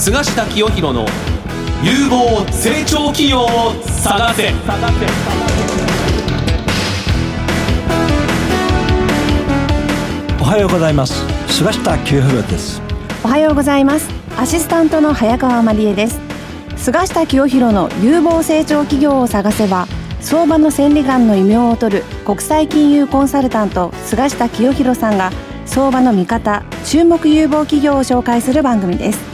菅下清弘の有望成長企業を探せ。おはようございます。菅下清弘です。おはようございます。アシスタントの早川真理恵です。菅下清弘の有望成長企業を探せば相場の千里眼の異名を取る国際金融コンサルタント菅下清弘さんが相場の見方注目有望企業を紹介する番組です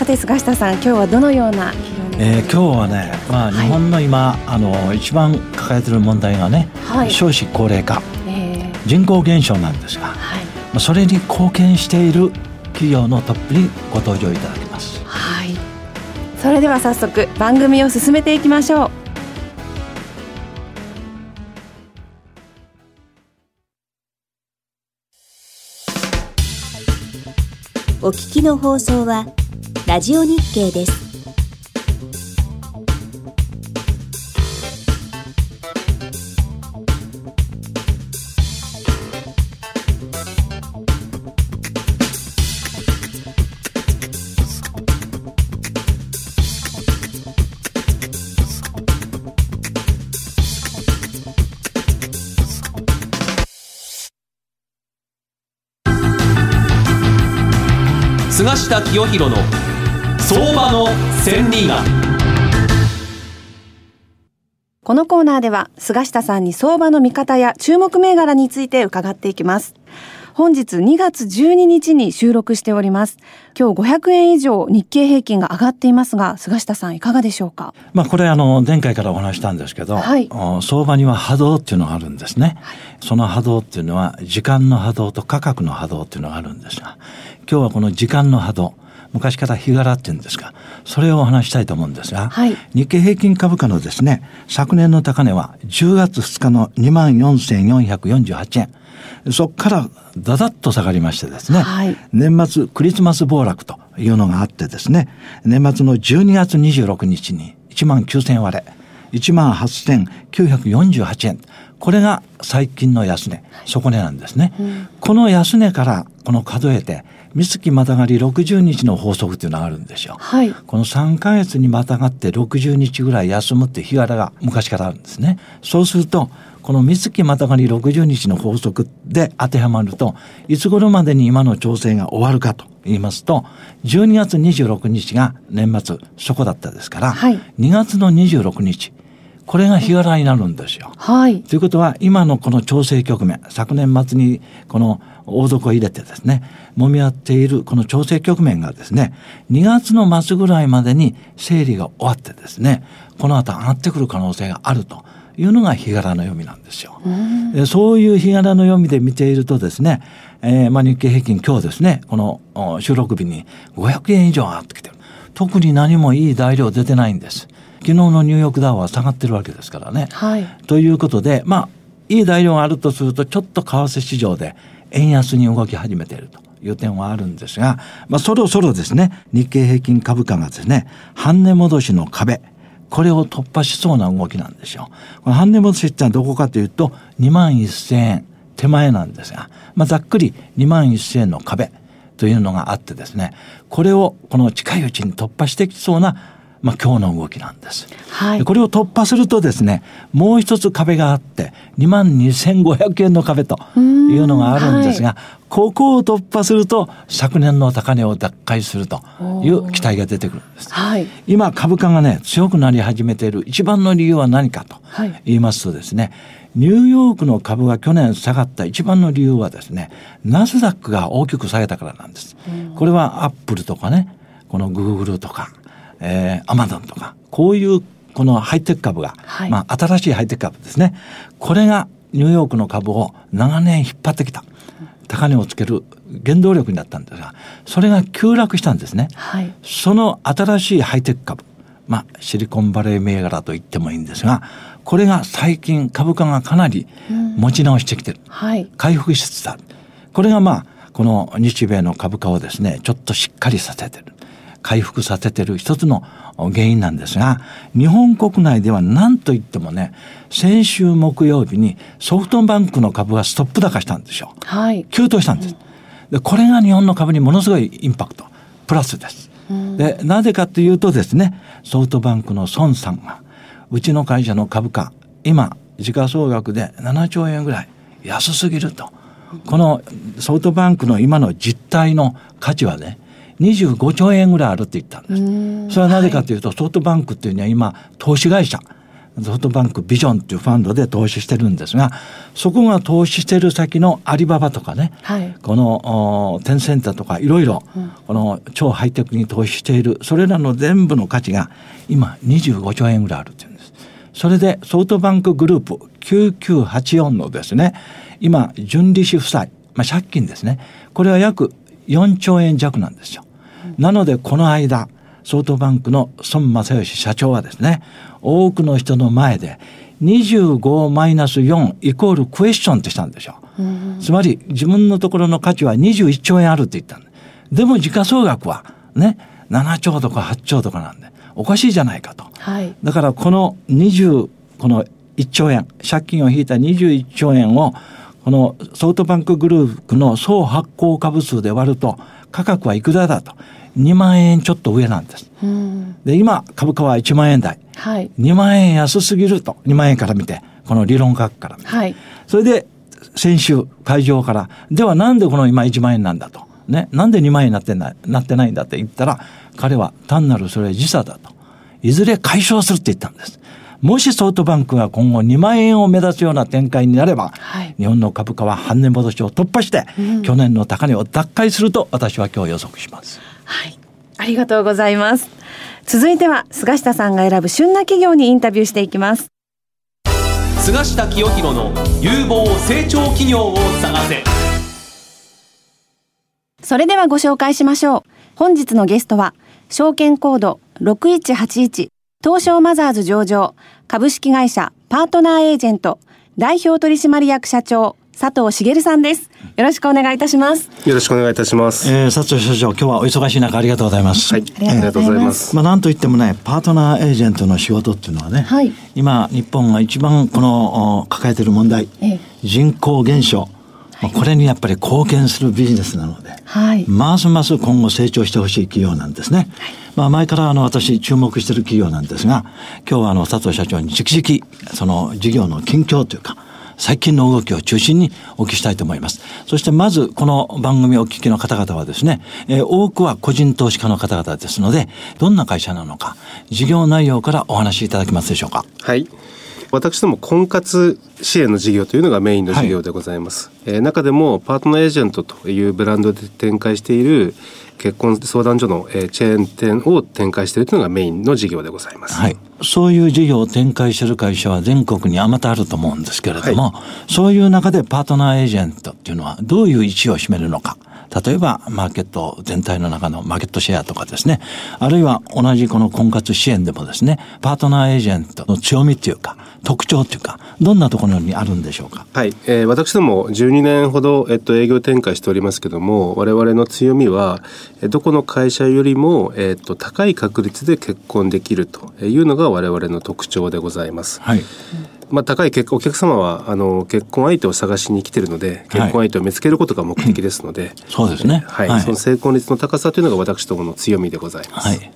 さて菅下さん今日はどのような企業にえー、今日はね、まあ、日本の今、あの一番抱えている問題がね、はい。少子高齢化。え人口減少なんですが、まーはい。あそれに貢献している企業のトップにご登場いただきます。はい。それでは早速番組を進めていきましょう。お聞きの放送はラジオ日経です。菅下清弘の相場の千里眼このコーナーでは菅下さんに相場の見方や注目銘柄について伺っていきます。本日2月12日に収録しております。今日500円以上日経平均が上がっていますが、菅下さんいかがでしょうか？まあこれあの前回からお話したんですけど、はい。お相場には波動っていうのがあるんですね、その波動っていうのは時間の波動と価格の波動っていうのがあるんですが今日はこの時間の波動昔から日柄っていうんですかそれをお話ししたいと思うんですが、はい。日経平均株価のですね昨年の高値は10月2日の2万4448円。そこからだだっと下がりましてですね、はい。年末クリスマス暴落というのがあってですね年末の12月26日に1万9000割れ1万8948円これが最近の安値。底値なんですね、この安値からこの数えて三月またがり60日の法則っていうのがあるんですよ、はい。この3ヶ月にまたがって60日ぐらい休むって日柄が昔からあるんですね。そうすると、この三月またがり60日の法則で当てはまると、いつ頃までに今の調整が終わるかと言いますと、12月26日が年末、そこだったですから、はい。2月の26日、これが日柄になるんですよ。はい。ということは今のこの調整局面昨年末にこの大底を入れてですね揉み合っているこの調整局面がですね2月の末ぐらいまでに整理が終わってですねこの後上がってくる可能性があるというのが日柄の読みなんですよ。でそういう日柄の読みで見ているとですね、えーまあ、日経平均今日ですねこのお収録日に500円以上上がってきてる特に何もいい材料出てないんです。昨日のニューヨークダウは下がってるわけですからね。はい。ということで、まあ、いい材料があるとすると、ちょっと為替市場で円安に動き始めているという点はあるんですが、まあ、そろそろですね、日経平均株価がですね、半値戻しの壁、これを突破しそうな動きなんですよ。この半値戻しってのはどこかというと、2万1000円手前なんですが、まあ、ざっくり2万1000円の壁というのがあってですね、これをこの近いうちに突破してきそうな、まあ、今日の動きなんです。はいでこれを突破するとですね、もう一つ壁があって、2万2500円の壁というのがあるんですが、ここを突破すると、昨年の高値を奪回するという期待が出てくるんです。はい。今、株価がね、強くなり始めている一番の理由は何かとはい言いますとですね、ニューヨークの株が去年下がった一番の理由はですね、ナスダックが大きく下げたからなんです。これはアップルとかね、このグーグルとか、えー、アマゾンとか、こういうこのハイテク株が、はいまあ新しいハイテク株ですね。これがニューヨークの株を長年引っ張ってきた。高値をつける原動力になったんですが、それが急落したんですね。はい。その新しいハイテク株、まあ、シリコンバレー銘柄と言ってもいいんですが、これが最近株価がかなり持ち直してきてる。はい。回復しつつある。これがまあ、この日米の株価をですね、ちょっとしっかりさせてる。回復させてる一つの原因なんですが、日本国内では何と言ってもね、先週木曜日にソフトバンクの株がストップ高したんですよ。はい。急騰したんです。で、これが日本の株にものすごいインパクト、プラスです。で、なぜかというとですね、ソフトバンクの孫さんが、うちの会社の株価、今、時価総額で7兆円ぐらい安すぎると。このソフトバンクの今の実態の価値はね、25兆円ぐらいあるって言ったんです。それはなぜかというと、はい、ソフトバンクっていうのは今、投資会社、ソフトバンクビジョンっていうファンドで投資してるんですが、そこが投資してる先のアリババとかね、はい、このテンセンターとかいろいろ、この超ハイテクに投資している、それらの全部の価値が今25兆円ぐらいあるっていうんです。それでソフトバンクグループ9984のですね、今、純利子負債、まあ、借金ですね。これは約4兆円弱なんですよ。なので、この間、ソフトバンクの孫正義社長はですね、多くの人の前で、25マイナス4イコールクエスチョンってしたんでしょう。つまり、自分のところの価値は21兆円あるって言ったんで。でも時価総額はね、7兆とか8兆とかなんで、おかしいじゃないかと。はい、だからこの20、この1兆円、借金を引いた21兆円を、このソフトバンクグループの総発行株数で割ると、価格はいくらだと。2万円ちょっと上なんです。で、今、株価は1万円台。はい、2万円安すぎると。2万円から見て、この理論価格から見て。はい、それで、先週、会場から、ではなんでこの今1万円なんだと。ね、なんで2万円になってない、なってないんだって言ったら、彼は単なるそれ時差だと。いずれ解消するって言ったんです。もしソフトバンクが今後2万円を目指すような展開になれば、はい、日本の株価は半年戻しを突破して、うん、去年の高値を奪回すると私は今日予測します。はい。ありがとうございます。続いては菅下さんが選ぶ旬な企業にインタビューしていきます。菅下清弘の有望成長企業を探せ。それではご紹介しましょう。本日のゲストは、証券コード6181東証マザーズ上場株式会社パートナーエージェント代表取締役社長佐藤茂さんです。よろしくお願いいたします。よろしくお願いいたします。えー、佐藤社長、今日はお忙しい中ありがとうございます。はい、ありがとうございます。まあ、なんといってもね、パートナーエージェントの仕事っていうのはね、はい、今、日本が一番この抱えている問題、ええ、人口減少、まあ、これにやっぱり貢献するビジネスなので、はい、ますます今後成長してほしい企業なんですね。はい、まあ、前からあの私注目している企業なんですが、今日はあの佐藤社長に直々、その事業の近況というか、最近の動きを中心にお聞きしたいと思います。そしてまずこの番組をお聞きの方々はですね、えー、多くは個人投資家の方々ですので、どんな会社なのか、事業内容からお話しいただけますでしょうか。はい。私ども婚活支援の事業というのがメインの事業でございます、はい、えー、中でもパートナーエージェントというブランドで展開している結婚相談所の、えー、チェーン店を展開しているというのがメインの事業でございます、はい、そういう事業を展開している会社は全国にあまたあると思うんですけれども、はい、そういう中でパートナーエージェントっていうのはどういう位置を占めるのか例えばマーケット全体の中のマーケットシェアとかですね、あるいは同じこの婚活支援でもですね、パートナーエージェントの強みっていうか、特徴っていうか、どんなところにあるんでしょうか？はい、えー、私ども12年ほど、えっと、営業展開しておりますけども、我々の強みは、どこの会社よりも、えっと、高い確率で結婚できるというのが我々の特徴でございます。はい。まあ、高い結お客様はあの結婚相手を探しに来てるので結婚相手を見つけることが目的ですので、はい、そうですね、はい、はい、その成婚率の高さというのが私どもの強みでございます。はい。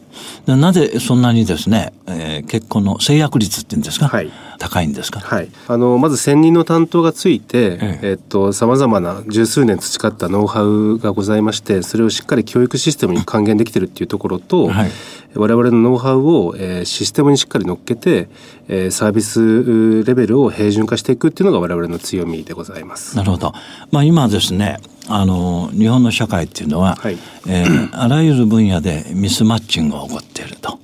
なぜそんなにですね、えー、結婚の制約率っていうんですか、はい、高いんですか、はい、あのまず専任の担当がついて、ええ。っと、さまざまな十数年培ったノウハウがございましてそれをしっかり教育システムに還元できてるっていうところと、はい、我々のノウハウを、えー、システムにしっかり乗っけて、えー、サービスレベルを平準化していくっていうのが我々の強みでございます。なるほど。まあ今ですね、あの日本の社会っていうのは、はい、えー、あらゆる分野でミスマッチングが起こっていると。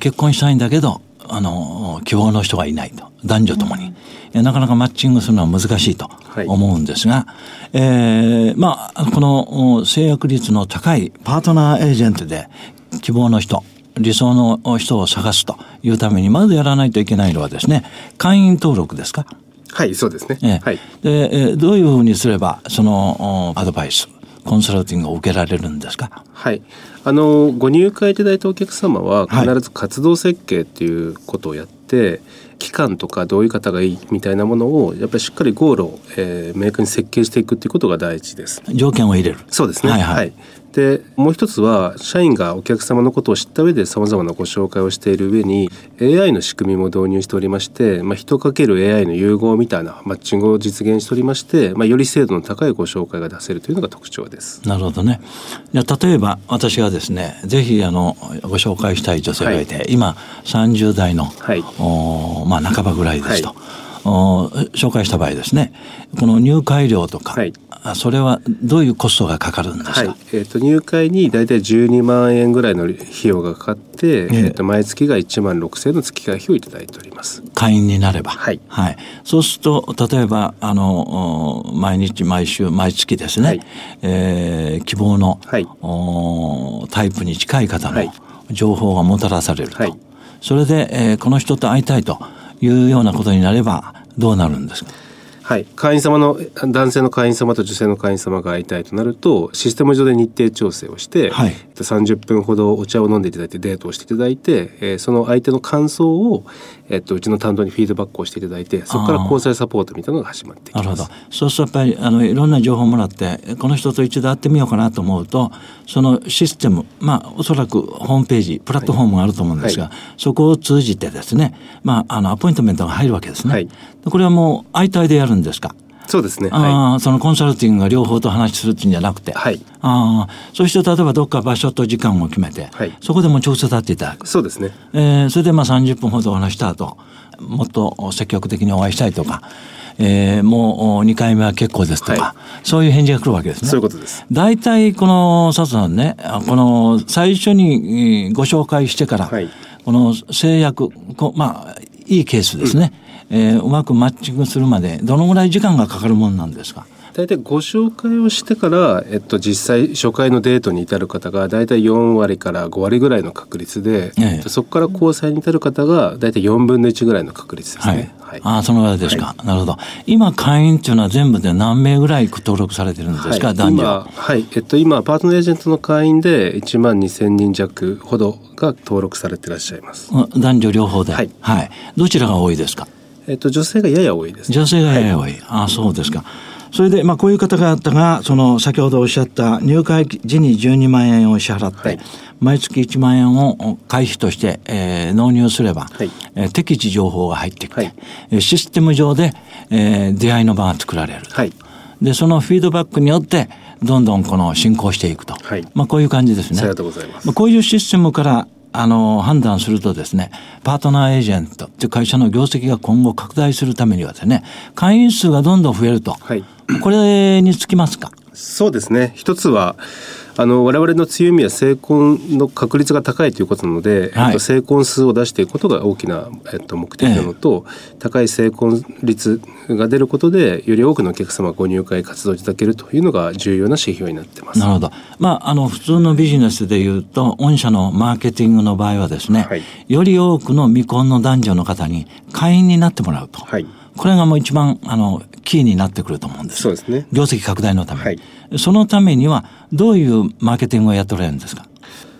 結婚したいんだけど、あの、希望の人がいないと。男女ともに。うん、なかなかマッチングするのは難しいと思うんですが、はい、えー、まあ、この制約率の高いパートナーエージェントで希望の人、理想の人を探すというために、まずやらないといけないのはですね、会員登録ですか？はい、そうですね。えはい。で、えどういうふうにすれば、その、アドバイス、コンサルティングを受けられるんですか？はい。あの、ご入会いただいたお客様は、必ず活動設計っていうことをやって、はい期間とかどういう方がいいみたいなものをやっぱりしっかりゴールを、えー、明確に設計していくっていうことが大事です。条件を入れる。そうですね。はいはいはいでもう一つは社員がお客様のことを知った上でさまざまなご紹介をしている上に AI の仕組みも導入しておりまして、まあ、人かける AI の融合みたいなマッチングを実現しておりまして、まあ、より精度の高いご紹介が出せるというのが特徴です。なるほどね。じゃあ例えば私がですね、ぜひあのご紹介したい女性がいて、今30代の、はいおまあ半ばぐらいですと。はいお紹介した場合ですね。この入会料とか、はい。あそれはどういうコストがかかるんですか、はい、えー、と入会に大体12万円ぐらいの費用がかかって、えー、と毎月が1万6,000円の月会費をいただいております。会員になれば、はい。そうすると例えばあのお毎日毎週毎月ですね、はい。えー希望の、はい。おタイプに近い方のはい。情報がもたらされると、はい。それで、えーこの人と会いたいというようなことになればどうなるんですか？はい、会員様の男性の会員様と女性の会員様が会いたいとなるとシステム上で日程調整をして、はい。えっと30分ほどお茶を飲んでいただいてデートをしていただいて、えーその相手の感想を、えっと、うちの担当にフィードバックをしていただいてそこから交際サポートみたいなのが始まっていきます。なるほど。そうするとやっぱりあのいろんな情報をもらってこの人と一度会ってみようかなと思うとそのシステムまあおそらくホームページプラットフォームがあると思うんですが、はそこを通じてですねまああのアポイントメントが入るわけですね。はいでこれはもう相対でやるんですか？そうですね。あはあそのコンサルティングが両方と話するっていうんじゃなくて、はいああそして例えばどっか場所と時間を決めて、はいそこでも直接会っていただくい。、そうですね。えーそれでまあ30分ほどお話した後もっと積極的にお会いしたいとか、えーもう2回目は結構ですとか、はそういう返事が来るわけですね。そういうことです。大体この佐藤さんねあこの最初にえーご紹介してから、はいこの制約こまあいいケースですね、えーうまくマッチングするまでどのぐらい時間がかかるもんなんですか？大体ご紹介をしてから、えっと、実際初回のデートに至る方が大体4割から5割ぐらいの確率で、ええ。えっとそこから交際に至る方が大体4分の1ぐらいの確率ですね。はい。ああ、そのぐらいですか、なるほど。今、会員っていうのは全部で何名ぐらい登録されてるんですか、はい、男女。今。はい、えっと、今パートナーエージェントの会員で1万2,000人弱ほどが登録されていらっしゃいます。うん男女両方で。はい。どちらが多いですか？えっと、女性がやや多いです。女性がやや多い。ああ、そうですか。それで、まあ、こういう方々が、その、先ほどおっしゃった入会時に12万円を支払って、はい毎月1万円を会費として、えー納入すれば、はいえー適地情報が入ってきて、はいえーシステム上で、えー出会いの場が作られると。はい。で、そのフィードバックによって、どんどんこの進行していくと。はいまあ、こういう感じですね。ありがとうございますまあこういうシステムから、あの、判断するとですね、パートナーエージェントっていう会社の業績が今後拡大するためにはですね、会員数がどんどん増えると。はいこれにつきますか？そうですね。一つは、あの、我々の強みは成婚の確率が高いということなので、はいえっと、成婚数を出していくことが大きな、えっと、目的なのと、高い成婚率が出ることで、より多くのお客様がご入会活動いただけるというのが重要な指標になってます。なるほど。まあ、あの、普通のビジネスで言うと、御社のマーケティングの場合はですね、はいより多くの未婚の男女の方に会員になってもらうと。はいこれがもう一番、あの、キーになってくると思うんです。そうですね。業績拡大のために。はい。そのためには、どういうマーケティングをやっておられるんですか？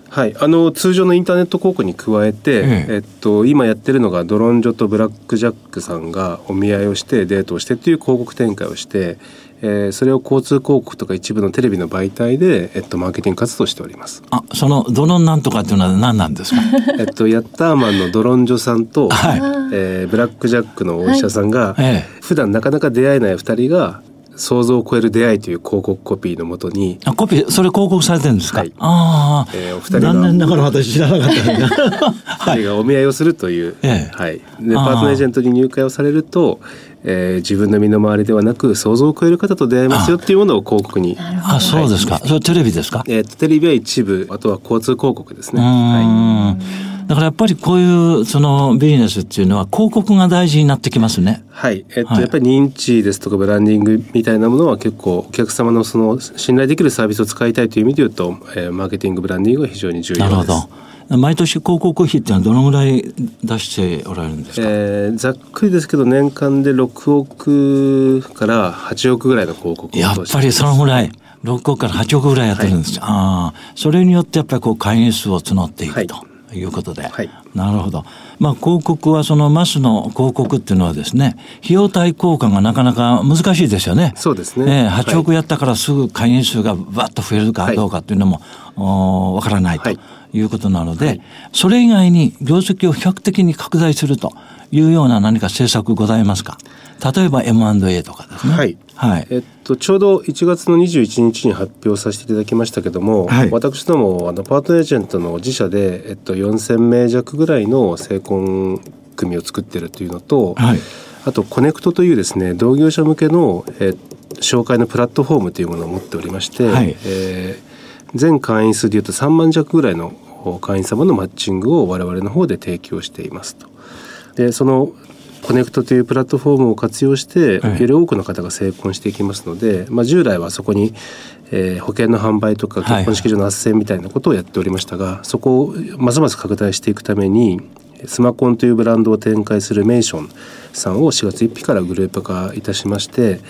はい、あの通常のインターネット広告に加えて、ええ。えっと、今やってるのがドロンジョとブラック・ジャックさんがお見合いをしてデートをしてっていう広告展開をして、えーそれを交通広告とか一部のテレビの媒体で、えっと、マーケティング活動をしております。あ、その、ドロンなんとかっていうのは何なんですか？えっと、ヤッターマンのドロンジョさんと、はい。えーブラック・ジャックのお医者さんが、ええ。普段なかなか出会えない二人が想像を超える出会いという広告コピーのもとにあコピー、それ広告されてるんですか、はい。ああ、えーお二人が。残念ながら私知らなかった。二人がお見合いをするという、ええ。はい、でパートナーエージェントに入会をされると、えー自分の身の回りではなく想像を超える方と出会えますよっていうものを広告に、あ、そうですか。それテレビですか？えーとテレビは一部あとは交通広告ですね。うはーん。だからやっぱりこういうそのビジネスっていうのは広告が大事になってきますね。い、はいえっとはいやっぱり認知ですとかブランディングみたいなものは結構お客様のその信頼できるサービスを使いたいという意味で言うと、えーマーケティングブランディングは非常に重要です。なるほど。毎年広告費っていうのはどのぐらい出しておられるんですか、えーざっくりですけど年間で6億から8億ぐらいの広告をやっぱりそのぐらい、6億から8億ぐらいやってるんですよ。ああ、それによってやっぱりこう会員数を募っていくと。はいいうことで、はい。なるほど。まあ広告はそのマスの広告っていうのはですね、費用対効果がなかなか難しいですよね。そうですね。ええ8億はいやったからすぐ会員数がバッと増えるかどうかっていうのも、おわからないとはい。いうことなので、それ以外に業績を比較的に拡大するというような何か政策ございますか？例えば M&A とかですね。はいはい。えっと、ちょうど1月の21日に発表させていただきましたけども、はい私どもあのパートナーエージェントの自社で、えっと、4,000名弱ぐらいの成婚組を作ってるというのと、はいあとコネクトというですね同業者向けの、え紹介のプラットフォームというものを持っておりまして、はいえー全会員数でいうと3万弱ぐらいの会員様のマッチングを我々の方で提供していますと。でそのコネクトというプラットフォームを活用して、はいより多くの方が成婚していきますので、まあ、従来はそこに、えー保険の販売とかはい結婚式場の斡旋みたいなことをやっておりましたが、そこをますます拡大していくためにスマコンというブランドを展開するメーションさんを4月1日からグループ化いたしまして、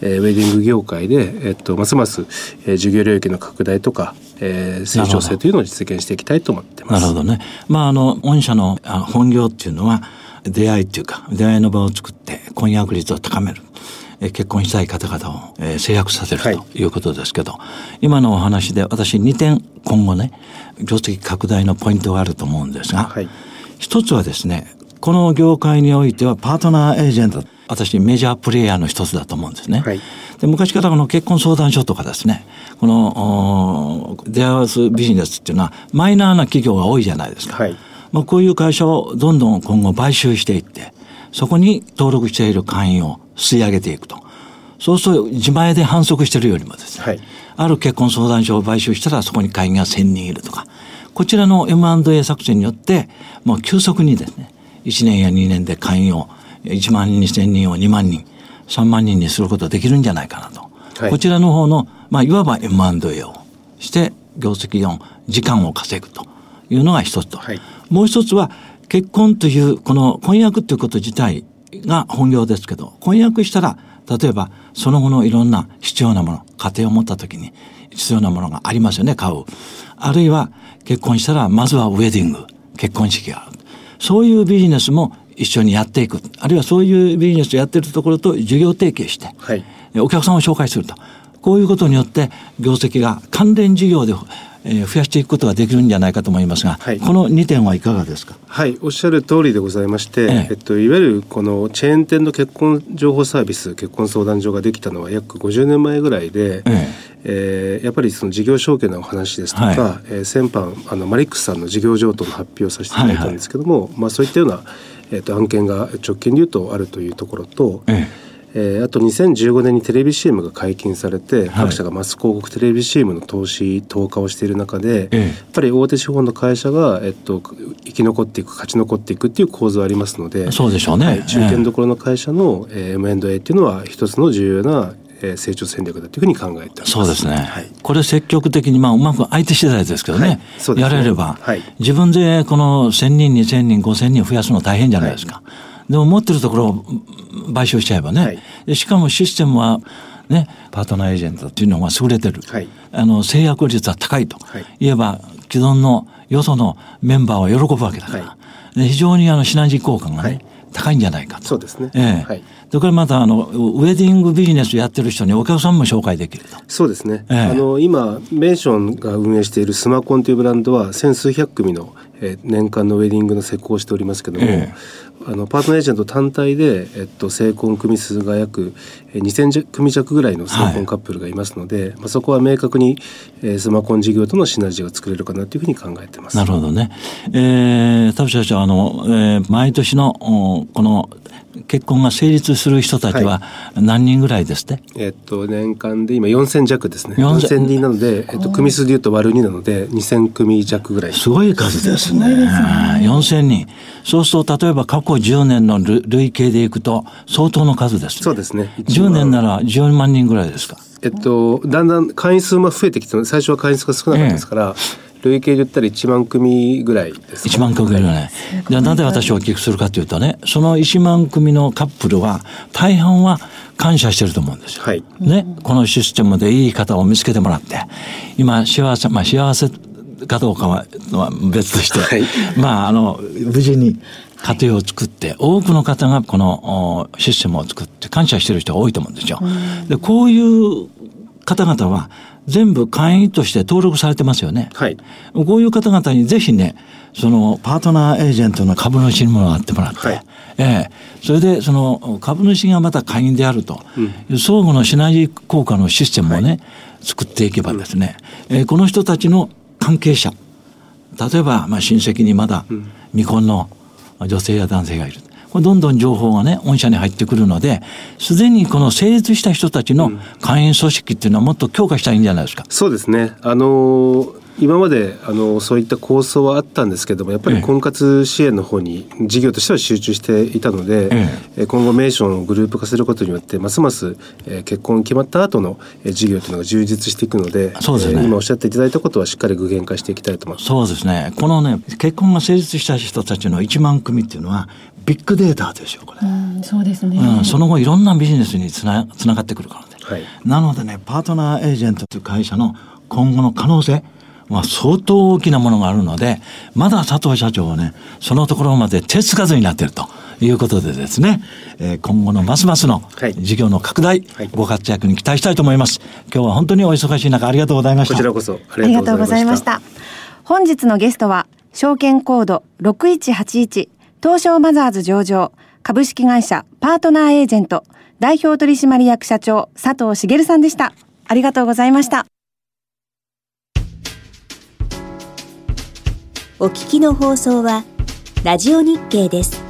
えーウェディング業界で、えっと、ますます、えー事業領域の拡大とか、えー成長性というのを実現していきたいと思ってます。なるほどね。まあ、あの、御社のあ本業っていうのは、出会いっていうか、出会いの場を作って婚約率を高める。えー結婚したい方々を、えー制約させるはいということですけど、今のお話で私2点今後ね、業績拡大のポイントがあると思うんですが、はい一つはですね、この業界においてはパートナーエージェント、私メジャープレイヤーの一つだと思うんですね。はいで昔からこの結婚相談所とかですね、このお出会わすビジネスっていうのはマイナーな企業が多いじゃないですか。はいまあ、こういう会社をどんどん今後買収していって、そこに登録している会員を吸い上げていくと。そうすると自前で反則してるよりもですね、はいある結婚相談所を買収したらそこに会員が1000人いるとか、こちらの M&A 作戦によって、もう急速にですね、1年や2年で会員を1万2000人を2万人、3万人にすることができるんじゃないかなと。はいこちらの方の、まあ、いわば M&A をして、業績4、時間を稼ぐというのが一つと。はいもう一つは、結婚という、この婚約ということ自体が本業ですけど、婚約したら、例えば、その後のいろんな必要なもの、家庭を持った時に必要なものがありますよね、買う。あるいは、結婚したら、まずはウェディング、結婚式がある。そういうビジネスも一緒にやっていく。あるいはそういうビジネスをやってるところと事業提携して、はいお客さんを紹介すると。こういうことによって、業績が関連事業で、えー増やしていくことができるんじゃないかと思いますが、はい。この2点はいかがですか？はい、おっしゃる通りでございまして、ええ。えっと、いわゆるこのチェーン店の結婚情報サービス結婚相談所ができたのは約50年前ぐらいで、ええ。ーやっぱりその事業承継のお話ですとか、はえー先般あのマリックスさんの事業譲渡の発表をさせていただいたんですけども、まあ、そういったような、えっと案件が直近で言うとあるというところと、ええーあと2015年にテレビ CM が解禁されて、はい。各社がマス広告テレビ CM の投資投下をしている中で、ええ。やっぱり大手資本の会社が、えっと、生き残っていく勝ち残っていくっていう構図はありますのでそうでしょうね。はい。中堅どころの会社の、えー M&A っていうのは一つの重要な、えー成長戦略だというふうに考えて。そうですね。はい。これ積極的に、まあ、うまく相手次第ですけどね、はい。ね。やれれば、はい。自分でこの1000人、2000人、5000人増やすの大変じゃないですか。でも持ってるところを買収しちゃえばね、はい。でしかもシステムは、ね、パートナーエージェントっていうのが優れてる、はい。あの制約率は高いと、はい。言えば既存のよそのメンバーは喜ぶわけだから、はで非常にあのシナジー効果がね、はい。高いんじゃないかと。そうですね。ええ。はいでこれまたあのウェディングビジネスやってる人にお客さんも紹介できると。そうですね、ええあの今メンションが運営しているスマコンというブランドは千数百組の、えー年間のウェディングの施工をしておりますけども、えあのパートナーエージェント単体で、えっと、成婚組数が約えー2000組弱ぐらいの成婚カップルがいますので、まあ、そこは明確に、えースマコン事業とのシナジーが作れるかなというふうに考えてます。なるほどね。えー、田淵社長、あの、えー毎年の、おこの、結婚が成立する人たちは何人ぐらいですって、えっと、年間で今4000弱ですね。4000 4000人なので、えっと、組数でいうと割る2なので、2000組弱ぐらい。すごい数ですね。4000人。そうすると、例えば過去10年の累累計でいくと、相当の数です、ね。そうですね。10年なら10万人ぐらいですか？えっと、だんだん会員数も増えてきて、最初は会員数が少なかったですから、累計で言ったら1万組ぐらいです、1万組ぐらい。じゃあなぜ私をお聞きするかというとね、その1万組のカップルは、大半は感謝してると思うんですよ。はい。ね、このシステムでいい方を見つけてもらって、今幸せ、まあ幸せかどうかはは別として、はいまああの無事に家庭を作って、多くの方がこのおシステムを作って感謝してる人が多いと思うんですよ。でこういう方々は全部会員として登録されてますよね。はい。こういう方々にぜひね、そのパートナーエージェントの株主にもらってもらって、はい。ええ。それでその株主がまた会員であると、いう相互のシナジー効果のシステムをね、作っていけばですね、えーこの人たちの関係者、例えばまあ親戚にまだ未婚の女性や男性がいる。これどんどん情報がね、御社に入ってくるので、すでにこの成立した人たちの会員組織っていうのはもっと強化したらいいんじゃないですか。そうですね。あのー今まであのそういった構想はあったんですけどもやっぱりええ婚活支援の方に事業としては集中していたので、ええ今後メーションをグループ化することによってますます、えー結婚決まった後の、えー事業というのが充実していくのでそうですねえー今おっしゃっていただいたことはしっかり具現化していきたいと思います。そうですね。このね、結婚が成立した人たちの1万組っていうのは、ビッグデータですよ、これ。うん、そうですね。うん、その後いろんなビジネスにつなつながってくるからね。はいなのでね、パートナーエージェントという会社の今後の可能性は相当大きなものがあるので、まだ佐藤社長はね、そのところまで手つかずになっているということでですね、えー今後のますますのはい事業の拡大、はいご活躍に期待したいと思います。今日は本当にお忙しい中ありがとうございました。こちらこそあありがとうございました。本日のゲストは、証券コード6181東証マザーズ上場株式会社パートナーエージェント代表取締役社長佐藤茂さんでした。ありがとうございました。お聞きの放送はラジオ日経です。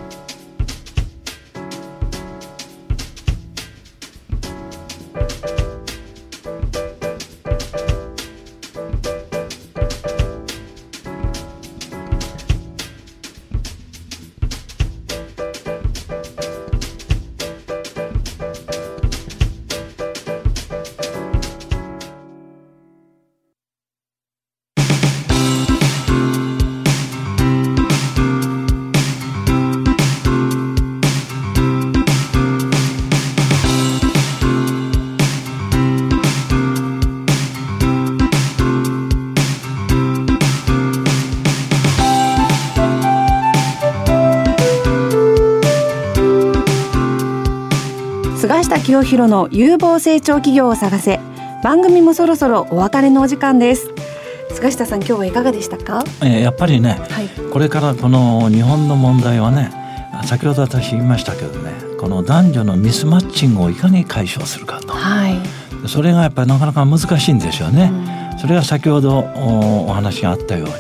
清弘の有望成長企業を探せ。番組もそろそろお別れのお時間です。菅下さん今日はいかがでしたか？えーやっぱりね、はい。これからこの日本の問題はね先ほど私言いましたけどねこの男女のミスマッチングをいかに解消するかと。はい。それがやっぱりなかなか難しいんですよね。それが先ほどおお話があったように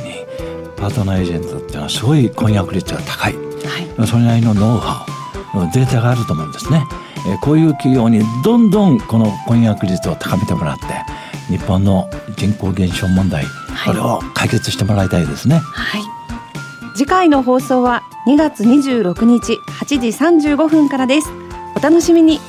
パートナーエージェントっていうのはすごい婚約率が高い。はい。それなりのノウハウデータがあると思うんですね。えーこういう企業にどんどんこの婚約率を高めてもらって日本の人口減少問題、これを解決してもらいたいですね。はい。次回の放送は2月26日8時35分からです。お楽しみに